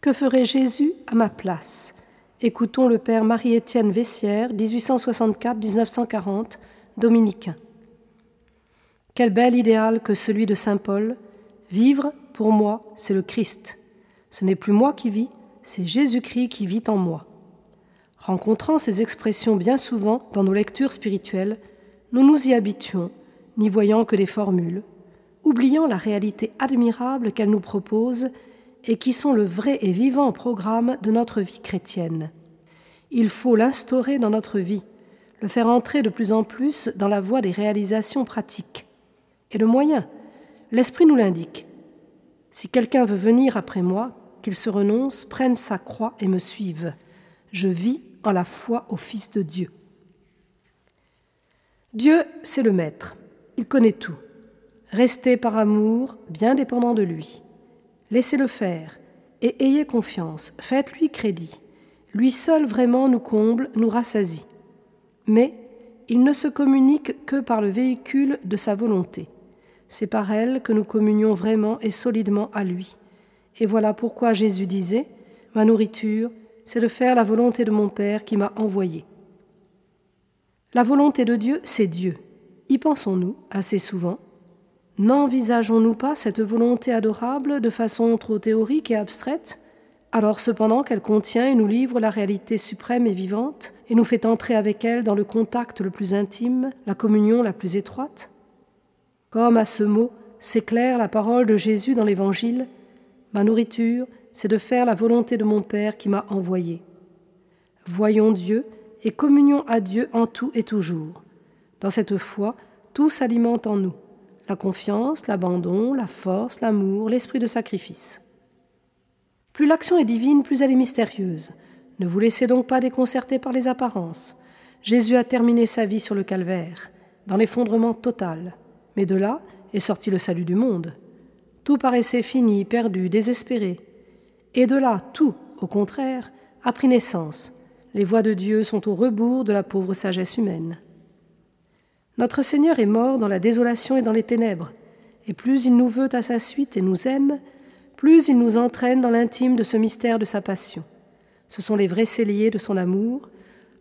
Que ferait Jésus à ma place? Écoutons le père Marie-Étienne Vessière, 1864-1940, dominicain. Quel bel idéal que celui de Saint Paul. Vivre, pour moi, c'est le Christ. Ce n'est plus moi qui vis, c'est Jésus-Christ qui vit en moi. Rencontrant ces expressions bien souvent dans nos lectures spirituelles, nous nous y habituons, n'y voyant que des formules, oubliant la réalité admirable qu'elles nous proposent et qui sont le vrai et vivant programme de notre vie chrétienne. Il faut l'instaurer dans notre vie, le faire entrer de plus en plus dans la voie des réalisations pratiques. Et le moyen, l'Esprit nous l'indique. Si quelqu'un veut venir après moi, qu'il se renonce, prenne sa croix et me suive. Je vis en la foi au Fils de Dieu. Dieu, c'est le Maître. Il connaît tout. Restez par amour, bien dépendant de lui. Laissez-le faire et ayez confiance, faites-lui crédit. Lui seul vraiment nous comble, nous rassasie. Mais il ne se communique que par le véhicule de sa volonté. C'est par elle que nous communions vraiment et solidement à lui. Et voilà pourquoi Jésus disait Ma nourriture, c'est de faire la volonté de mon Père qui m'a envoyé. La volonté de Dieu, c'est Dieu. Y pensons-nous assez souvent? N'envisageons-nous pas cette volonté adorable de façon trop théorique et abstraite, alors cependant qu'elle contient et nous livre la réalité suprême et vivante, et nous fait entrer avec elle dans le contact le plus intime, la communion la plus étroite? Comme à ce mot s'éclaire la parole de Jésus dans l'Évangile, Ma nourriture, c'est de faire la volonté de mon Père qui m'a envoyé. Voyons Dieu et communions à Dieu en tout et toujours. Dans cette foi, tout s'alimente en nous la confiance, l'abandon, la force, l'amour, l'esprit de sacrifice. Plus l'action est divine, plus elle est mystérieuse. Ne vous laissez donc pas déconcerter par les apparences. Jésus a terminé sa vie sur le calvaire, dans l'effondrement total. Mais de là est sorti le salut du monde. Tout paraissait fini, perdu, désespéré. Et de là, tout, au contraire, a pris naissance. Les voies de Dieu sont au rebours de la pauvre sagesse humaine. Notre Seigneur est mort dans la désolation et dans les ténèbres, et plus il nous veut à sa suite et nous aime, plus il nous entraîne dans l'intime de ce mystère de sa passion. Ce sont les vrais celliers de son amour,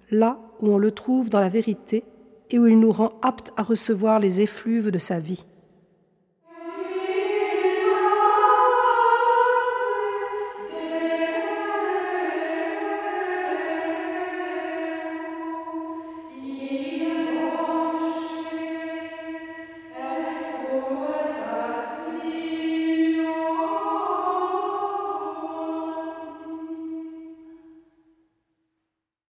là où on le trouve dans la vérité et où il nous rend aptes à recevoir les effluves de sa vie.